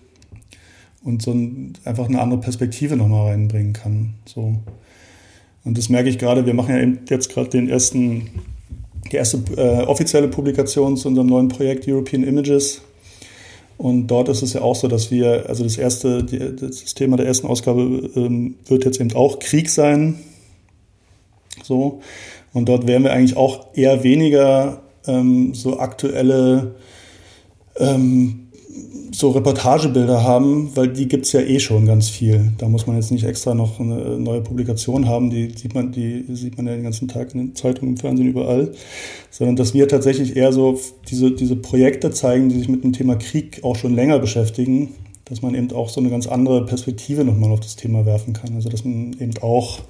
und so ein, einfach eine andere Perspektive nochmal reinbringen kann. So. Und das merke ich gerade, wir machen ja eben jetzt gerade den ersten, die erste äh, offizielle Publikation zu unserem neuen Projekt European Images. Und dort ist es ja auch so, dass wir, also das erste, die, das Thema der ersten Ausgabe ähm, wird jetzt eben auch Krieg sein. So. Und dort werden wir eigentlich auch eher weniger ähm, so aktuelle ähm, so Reportagebilder haben, weil die gibt's ja eh schon ganz viel. Da muss man jetzt nicht extra noch eine neue Publikation haben, die sieht man, die sieht man ja den ganzen Tag in den Zeitungen, im Fernsehen, überall. Sondern dass wir tatsächlich eher so diese, diese Projekte zeigen, die sich mit dem Thema Krieg auch schon länger beschäftigen, dass man eben auch so eine ganz andere Perspektive nochmal auf das Thema werfen kann. Also dass man eben auch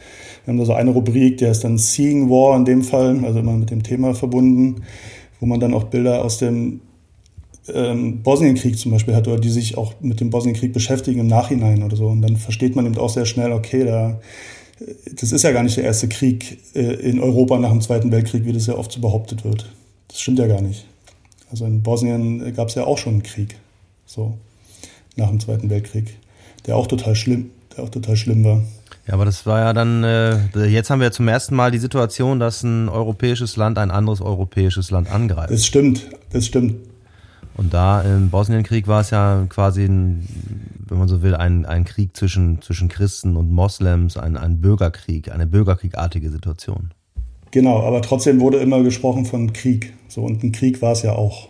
wir haben da so eine Rubrik, der ist dann Seeing War in dem Fall, also immer mit dem Thema verbunden, wo man dann auch Bilder aus dem ähm, Bosnienkrieg zum Beispiel hat oder die sich auch mit dem Bosnienkrieg beschäftigen im Nachhinein oder so. Und dann versteht man eben auch sehr schnell, okay, da, das ist ja gar nicht der erste Krieg äh, in Europa nach dem Zweiten Weltkrieg, wie das ja oft so behauptet wird. Das stimmt ja gar nicht. Also in Bosnien gab es ja auch schon einen Krieg, so nach dem Zweiten Weltkrieg, der auch total schlimm, der auch total schlimm war. Ja, aber das war ja dann, äh, jetzt haben wir zum ersten Mal die Situation, dass ein europäisches Land ein anderes europäisches Land angreift. Das stimmt, das stimmt. Und da im Bosnienkrieg war es ja quasi, ein, wenn man so will, ein, ein Krieg zwischen, zwischen Christen und Moslems, ein, ein Bürgerkrieg, eine bürgerkriegartige Situation. Genau, aber trotzdem wurde immer gesprochen von Krieg. So, und ein Krieg war es ja auch.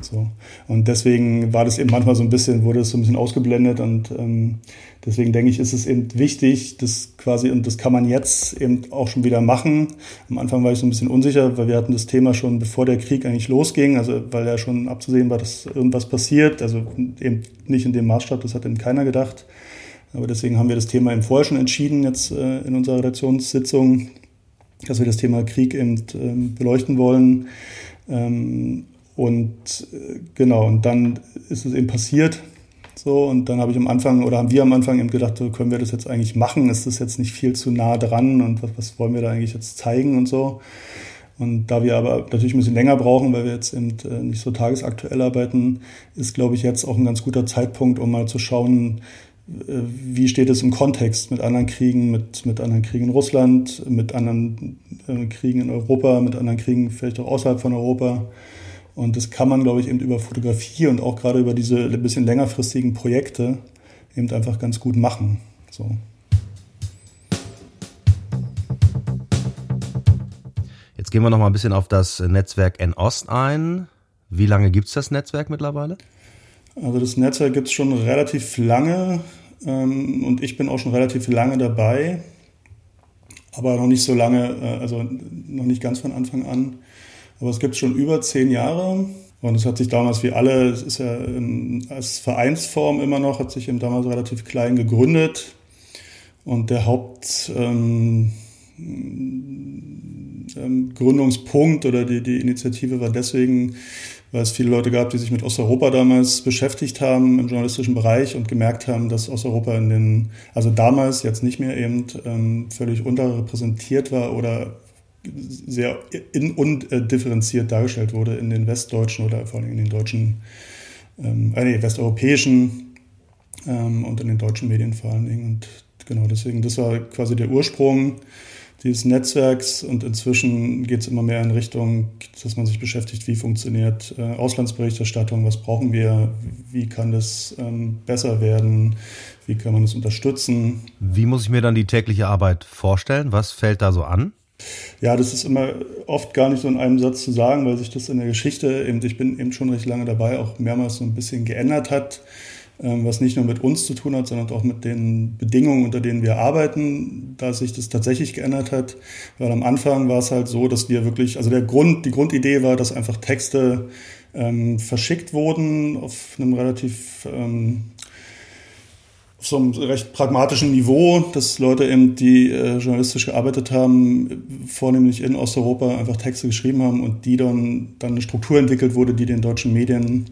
So. Und deswegen war das eben manchmal so ein bisschen, wurde es so ein bisschen ausgeblendet und ähm, deswegen denke ich, ist es eben wichtig, das quasi, und das kann man jetzt eben auch schon wieder machen. Am Anfang war ich so ein bisschen unsicher, weil wir hatten das Thema schon bevor der Krieg eigentlich losging, also weil ja schon abzusehen war, dass irgendwas passiert, also eben nicht in dem Maßstab, das hat eben keiner gedacht. Aber deswegen haben wir das Thema eben vorher schon entschieden, jetzt äh, in unserer Redaktionssitzung, dass wir das Thema Krieg eben ähm, beleuchten wollen. Ähm, und äh, genau, und dann ist es eben passiert. So, und dann habe ich am Anfang oder haben wir am Anfang eben gedacht, so, können wir das jetzt eigentlich machen? Ist das jetzt nicht viel zu nah dran und was, was wollen wir da eigentlich jetzt zeigen und so? Und da wir aber natürlich ein bisschen länger brauchen, weil wir jetzt eben äh, nicht so tagesaktuell arbeiten, ist, glaube ich, jetzt auch ein ganz guter Zeitpunkt, um mal zu schauen, äh, wie steht es im Kontext mit anderen Kriegen, mit, mit anderen Kriegen in Russland, mit anderen Kriegen in Europa, mit anderen Kriegen vielleicht auch außerhalb von Europa. Und das kann man, glaube ich, eben über Fotografie und auch gerade über diese ein bisschen längerfristigen Projekte eben einfach ganz gut machen. So. Jetzt gehen wir noch mal ein bisschen auf das Netzwerk N-Ost ein. Wie lange gibt es das Netzwerk mittlerweile? Also das Netzwerk gibt es schon relativ lange ähm, und ich bin auch schon relativ lange dabei, aber noch nicht so lange, äh, also noch nicht ganz von Anfang an. Aber es gibt schon über zehn Jahre. Und es hat sich damals wie alle, es ist ja als Vereinsform immer noch, hat sich eben damals relativ klein gegründet. Und der Hauptgründungspunkt ähm, ähm, oder die, die Initiative war deswegen, weil es viele Leute gab, die sich mit Osteuropa damals beschäftigt haben im journalistischen Bereich und gemerkt haben, dass Osteuropa in den, also damals, jetzt nicht mehr eben, ähm, völlig unterrepräsentiert war oder sehr undifferenziert dargestellt wurde in den westdeutschen oder vor allem in den deutschen, ähm, äh, nee, westeuropäischen ähm, und in den deutschen Medien vor allen Dingen. Und genau deswegen, das war quasi der Ursprung dieses Netzwerks und inzwischen geht es immer mehr in Richtung, dass man sich beschäftigt, wie funktioniert äh, Auslandsberichterstattung, was brauchen wir, wie kann das ähm, besser werden, wie kann man das unterstützen. Wie muss ich mir dann die tägliche Arbeit vorstellen? Was fällt da so an? Ja, das ist immer oft gar nicht so in einem Satz zu sagen, weil sich das in der Geschichte, eben, ich bin eben schon recht lange dabei, auch mehrmals so ein bisschen geändert hat. Ähm, was nicht nur mit uns zu tun hat, sondern auch mit den Bedingungen, unter denen wir arbeiten, da sich das tatsächlich geändert hat. Weil am Anfang war es halt so, dass wir wirklich, also der Grund, die Grundidee war, dass einfach Texte ähm, verschickt wurden auf einem relativ ähm, so einem recht pragmatischen Niveau, dass Leute eben, die äh, journalistisch gearbeitet haben, vornehmlich in Osteuropa einfach Texte geschrieben haben und die dann, dann eine Struktur entwickelt wurde, die den deutschen Medien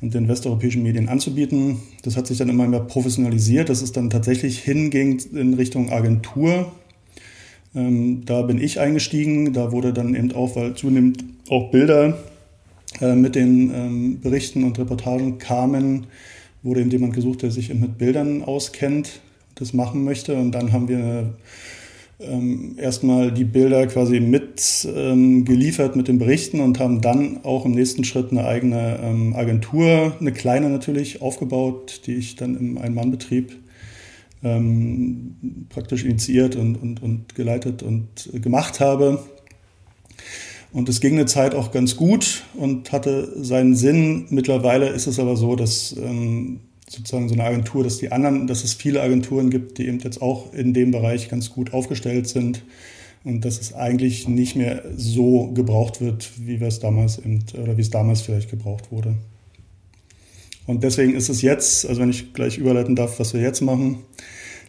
und den westeuropäischen Medien anzubieten. Das hat sich dann immer mehr professionalisiert, dass es dann tatsächlich hinging in Richtung Agentur. Ähm, da bin ich eingestiegen, da wurde dann eben auch, weil zunehmend auch Bilder äh, mit den ähm, Berichten und Reportagen kamen, wurde eben jemand gesucht, der sich mit Bildern auskennt, das machen möchte. Und dann haben wir ähm, erstmal die Bilder quasi mit ähm, geliefert mit den Berichten und haben dann auch im nächsten Schritt eine eigene ähm, Agentur, eine kleine natürlich, aufgebaut, die ich dann im Ein-Mann-Betrieb ähm, praktisch initiiert und, und, und geleitet und gemacht habe. Und es ging eine Zeit auch ganz gut und hatte seinen Sinn. Mittlerweile ist es aber so, dass ähm, sozusagen so eine Agentur, dass die anderen, dass es viele Agenturen gibt, die eben jetzt auch in dem Bereich ganz gut aufgestellt sind und dass es eigentlich nicht mehr so gebraucht wird, wie wir es damals eben, oder wie es damals vielleicht gebraucht wurde. Und deswegen ist es jetzt, also wenn ich gleich überleiten darf, was wir jetzt machen,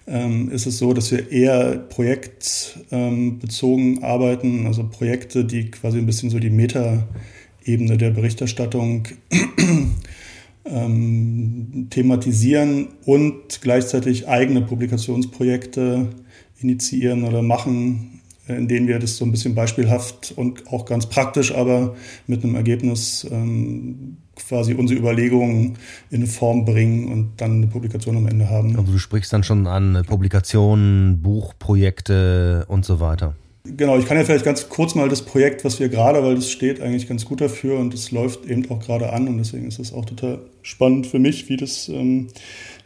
ähm, ist es so, dass wir eher projektbezogen arbeiten, also Projekte, die quasi ein bisschen so die Meta-Ebene der Berichterstattung ähm, thematisieren und gleichzeitig eigene Publikationsprojekte initiieren oder machen, in denen wir das so ein bisschen beispielhaft und auch ganz praktisch, aber mit einem Ergebnis ähm, quasi unsere Überlegungen in eine Form bringen und dann eine Publikation am Ende haben. Also du sprichst dann schon an Publikationen, Buchprojekte und so weiter. Genau, ich kann ja vielleicht ganz kurz mal das Projekt, was wir gerade, weil das steht eigentlich ganz gut dafür und es läuft eben auch gerade an und deswegen ist es auch total spannend für mich, wie das, ähm,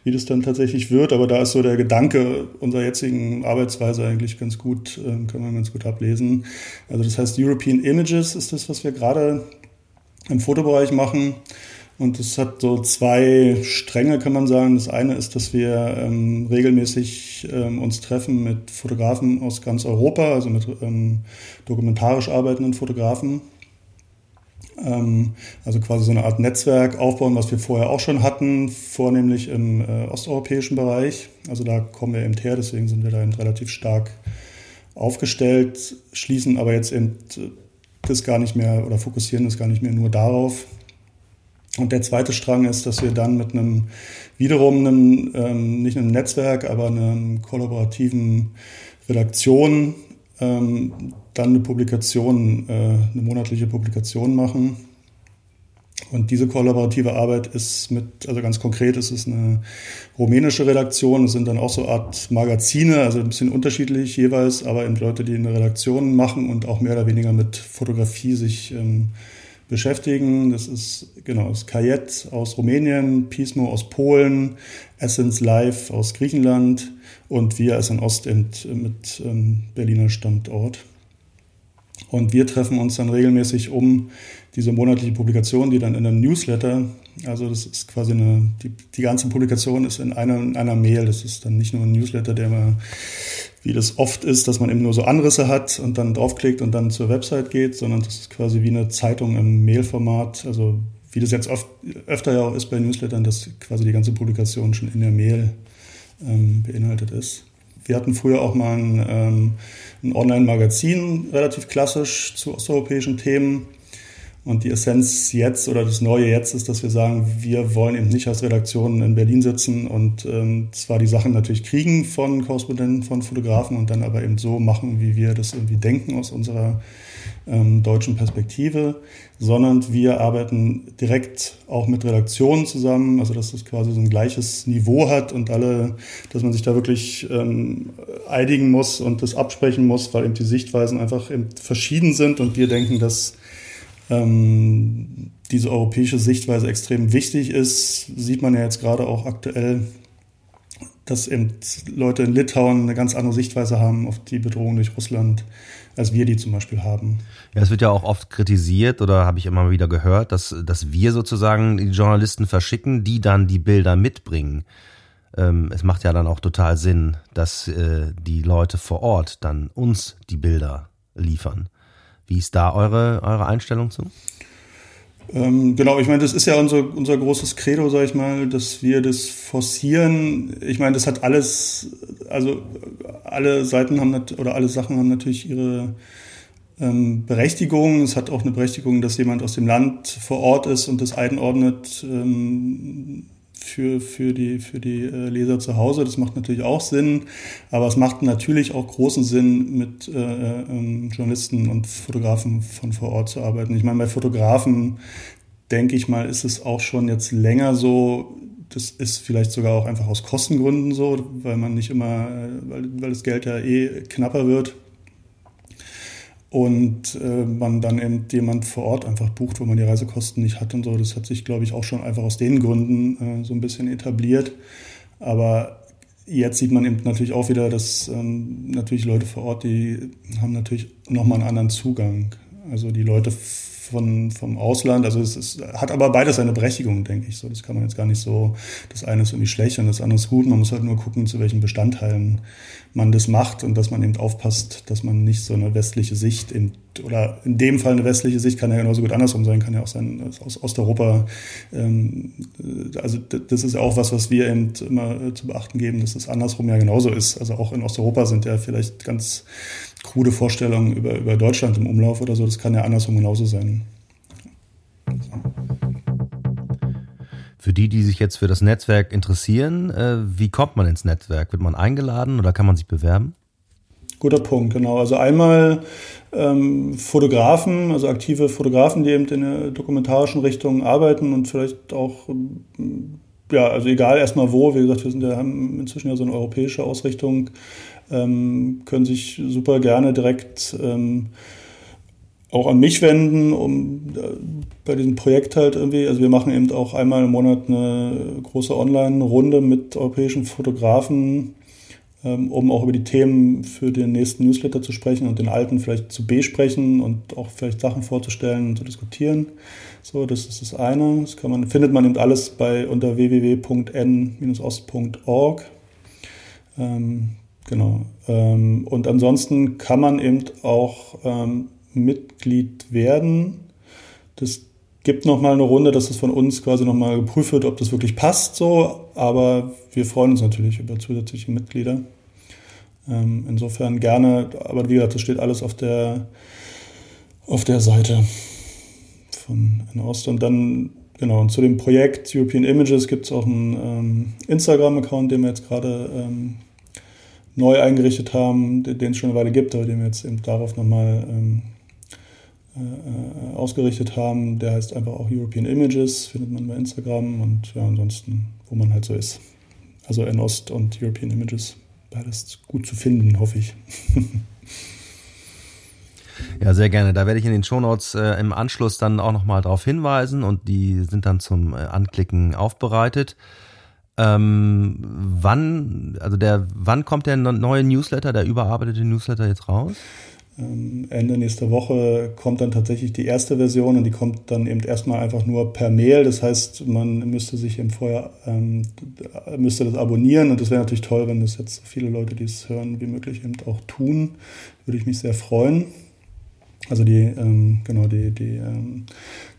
wie das dann tatsächlich wird. Aber da ist so der Gedanke unserer jetzigen Arbeitsweise eigentlich ganz gut, ähm, kann man ganz gut ablesen. Also das heißt European Images ist das, was wir gerade im Fotobereich machen. Und es hat so zwei Stränge, kann man sagen. Das eine ist, dass wir ähm, regelmäßig ähm, uns treffen mit Fotografen aus ganz Europa, also mit ähm, dokumentarisch arbeitenden Fotografen. Ähm, also quasi so eine Art Netzwerk aufbauen, was wir vorher auch schon hatten, vornehmlich im äh, osteuropäischen Bereich. Also da kommen wir eben her, deswegen sind wir da eben relativ stark aufgestellt, schließen aber jetzt eben das gar nicht mehr oder fokussieren das gar nicht mehr nur darauf. Und der zweite Strang ist, dass wir dann mit einem wiederum einem, ähm, nicht einem Netzwerk, aber einem kollaborativen Redaktion ähm, dann eine Publikation, äh, eine monatliche Publikation machen und diese kollaborative Arbeit ist mit, also ganz konkret ist es eine rumänische Redaktion. Es sind dann auch so Art Magazine, also ein bisschen unterschiedlich jeweils, aber eben Leute, die eine Redaktion machen und auch mehr oder weniger mit Fotografie sich ähm, beschäftigen. Das ist genau das Kajet aus Rumänien, Pismo aus Polen, Essence Live aus Griechenland und wir als ein Ost mit ähm, Berliner Standort. Und wir treffen uns dann regelmäßig, um diese monatliche Publikation, die dann in einem Newsletter, also das ist quasi eine, die, die ganze Publikation ist in einer, in einer Mail. Das ist dann nicht nur ein Newsletter, der man, wie das oft ist, dass man eben nur so Anrisse hat und dann draufklickt und dann zur Website geht, sondern das ist quasi wie eine Zeitung im Mailformat. Also wie das jetzt oft, öfter ja auch ist bei Newslettern, dass quasi die ganze Publikation schon in der Mail ähm, beinhaltet ist. Wir hatten früher auch mal ein, ähm, ein Online-Magazin, relativ klassisch zu osteuropäischen Themen. Und die Essenz jetzt oder das Neue jetzt ist, dass wir sagen, wir wollen eben nicht als Redaktion in Berlin sitzen und ähm, zwar die Sachen natürlich kriegen von Korrespondenten, von Fotografen und dann aber eben so machen, wie wir das irgendwie denken aus unserer ähm, deutschen Perspektive, sondern wir arbeiten direkt auch mit Redaktionen zusammen, also dass es quasi so ein gleiches Niveau hat und alle, dass man sich da wirklich ähm, einigen muss und das absprechen muss, weil eben die Sichtweisen einfach eben verschieden sind und wir denken, dass ähm, diese europäische Sichtweise extrem wichtig ist. Sieht man ja jetzt gerade auch aktuell, dass eben Leute in Litauen eine ganz andere Sichtweise haben auf die Bedrohung durch Russland, als wir die zum Beispiel haben. Ja, es wird ja auch oft kritisiert oder habe ich immer wieder gehört, dass, dass wir sozusagen die Journalisten verschicken, die dann die Bilder mitbringen. Ähm, es macht ja dann auch total Sinn, dass äh, die Leute vor Ort dann uns die Bilder liefern. Wie ist da eure, eure Einstellung zu? Ähm, genau, ich meine, das ist ja unser, unser großes Credo, sag ich mal, dass wir das forcieren. Ich meine, das hat alles, also alle Seiten haben oder alle Sachen haben natürlich ihre ähm, Berechtigung. Es hat auch eine Berechtigung, dass jemand aus dem Land vor Ort ist und das einordnet. Ähm, für, für die, für die äh, Leser zu Hause. Das macht natürlich auch Sinn, aber es macht natürlich auch großen Sinn, mit äh, ähm, Journalisten und Fotografen von vor Ort zu arbeiten. Ich meine, bei Fotografen, denke ich mal, ist es auch schon jetzt länger so, das ist vielleicht sogar auch einfach aus Kostengründen so, weil man nicht immer, äh, weil, weil das Geld ja eh knapper wird und äh, man dann eben jemand vor Ort einfach bucht, wo man die Reisekosten nicht hat und so. Das hat sich, glaube ich, auch schon einfach aus den Gründen äh, so ein bisschen etabliert. Aber jetzt sieht man eben natürlich auch wieder, dass ähm, natürlich Leute vor Ort, die haben natürlich nochmal einen anderen Zugang. Also die Leute von, vom Ausland. Also es, es hat aber beides seine Berechtigung, denke ich. So, das kann man jetzt gar nicht so, das eine ist irgendwie schlecht und das andere ist gut. Man muss halt nur gucken, zu welchen Bestandteilen man das macht und dass man eben aufpasst, dass man nicht so eine westliche Sicht in, oder in dem Fall eine westliche Sicht kann ja genauso gut andersrum sein, kann ja auch sein aus Osteuropa. Ähm, also das ist ja auch was, was wir eben immer äh, zu beachten geben, dass es andersrum ja genauso ist. Also auch in Osteuropa sind ja vielleicht ganz krude Vorstellungen über, über Deutschland im Umlauf oder so. Das kann ja andersrum genauso sein. Für die, die sich jetzt für das Netzwerk interessieren, äh, wie kommt man ins Netzwerk? Wird man eingeladen oder kann man sich bewerben? Guter Punkt, genau. Also einmal ähm, Fotografen, also aktive Fotografen, die eben in der dokumentarischen Richtung arbeiten und vielleicht auch, ja, also egal erstmal wo, wie gesagt, wir sind ja, haben inzwischen ja so eine europäische Ausrichtung, ähm, können sich super gerne direkt ähm, auch an mich wenden, um äh, bei diesem Projekt halt irgendwie, also wir machen eben auch einmal im Monat eine große Online-Runde mit europäischen Fotografen, ähm, um auch über die Themen für den nächsten Newsletter zu sprechen und den alten vielleicht zu besprechen und auch vielleicht Sachen vorzustellen und zu diskutieren. So, das ist das eine. Das kann man, findet man eben alles bei unter www.n-ost.org. Ähm, genau. Ähm, und ansonsten kann man eben auch Mitglied werden. Das gibt nochmal eine Runde, dass das von uns quasi nochmal geprüft wird, ob das wirklich passt so. Aber wir freuen uns natürlich über zusätzliche Mitglieder. Ähm, insofern gerne, aber wie gesagt, das steht alles auf der, auf der Seite von Ost. Und dann, genau, und zu dem Projekt European Images gibt es auch einen ähm, Instagram-Account, den wir jetzt gerade ähm, neu eingerichtet haben, den es schon eine Weile gibt, aber den wir jetzt eben darauf nochmal ähm, äh, ausgerichtet haben. Der heißt einfach auch European Images, findet man bei Instagram und ja, ansonsten, wo man halt so ist. Also Ost und European Images, beides gut zu finden, hoffe ich. Ja, sehr gerne. Da werde ich in den Shownotes äh, im Anschluss dann auch nochmal darauf hinweisen und die sind dann zum äh, Anklicken aufbereitet. Ähm, wann, also der, wann kommt der neue Newsletter, der überarbeitete Newsletter jetzt raus? Ähm, Ende nächster Woche kommt dann tatsächlich die erste Version und die kommt dann eben erstmal einfach nur per Mail. Das heißt, man müsste sich eben vorher, ähm, müsste das abonnieren und das wäre natürlich toll, wenn das jetzt so viele Leute, die es hören, wie möglich eben auch tun. Würde ich mich sehr freuen. Also die, ähm, genau, die, die, ähm,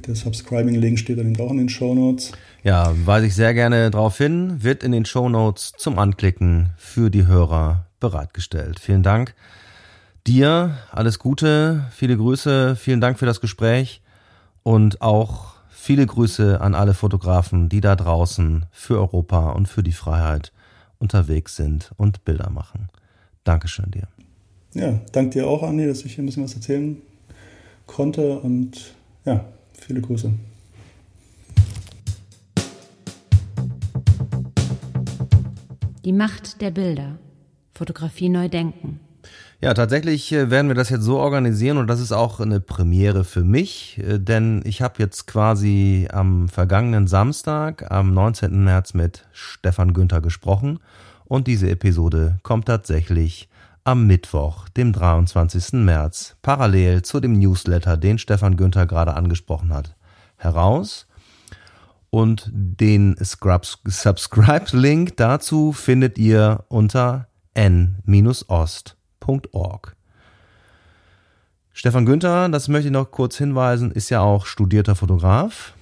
der Subscribing-Link steht dann eben auch in den Show Notes. Ja, weise ich sehr gerne darauf hin, wird in den Show Notes zum Anklicken für die Hörer bereitgestellt. Vielen Dank. Dir alles Gute, viele Grüße, vielen Dank für das Gespräch und auch viele Grüße an alle Fotografen, die da draußen für Europa und für die Freiheit unterwegs sind und Bilder machen. Dankeschön dir. Ja, danke dir auch, Andi, dass ich hier ein bisschen was erzählen konnte und ja, viele Grüße. Die Macht der Bilder Fotografie neu denken. Ja, tatsächlich äh, werden wir das jetzt so organisieren und das ist auch eine Premiere für mich, äh, denn ich habe jetzt quasi am vergangenen Samstag, am 19. März mit Stefan Günther gesprochen und diese Episode kommt tatsächlich am Mittwoch, dem 23. März, parallel zu dem Newsletter, den Stefan Günther gerade angesprochen hat, heraus. Und den Subscribe-Link dazu findet ihr unter n-ost.com www.ftf.org. Stefan Günther, das möchte ich noch kurz hinweisen, ist ja auch studierter Fotograf,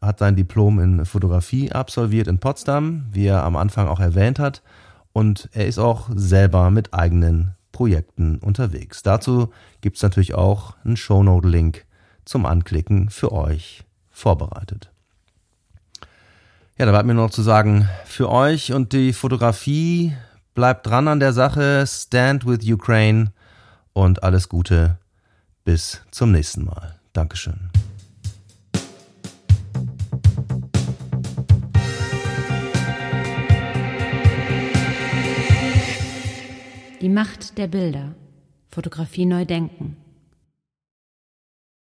hat sein Diplom in Fotografie absolviert in Potsdam, wie er am Anfang auch erwähnt hat, und er ist auch selber mit eigenen Projekten unterwegs. Dazu gibt es natürlich auch einen Shownote-Link zum Anklicken für euch vorbereitet. Ja, da bleibt mir noch zu sagen, für euch und die Fotografie Bleibt dran an der Sache, stand with Ukraine und alles Gute. Bis zum nächsten Mal. Dankeschön. Die Macht der Bilder. Fotografie neu denken.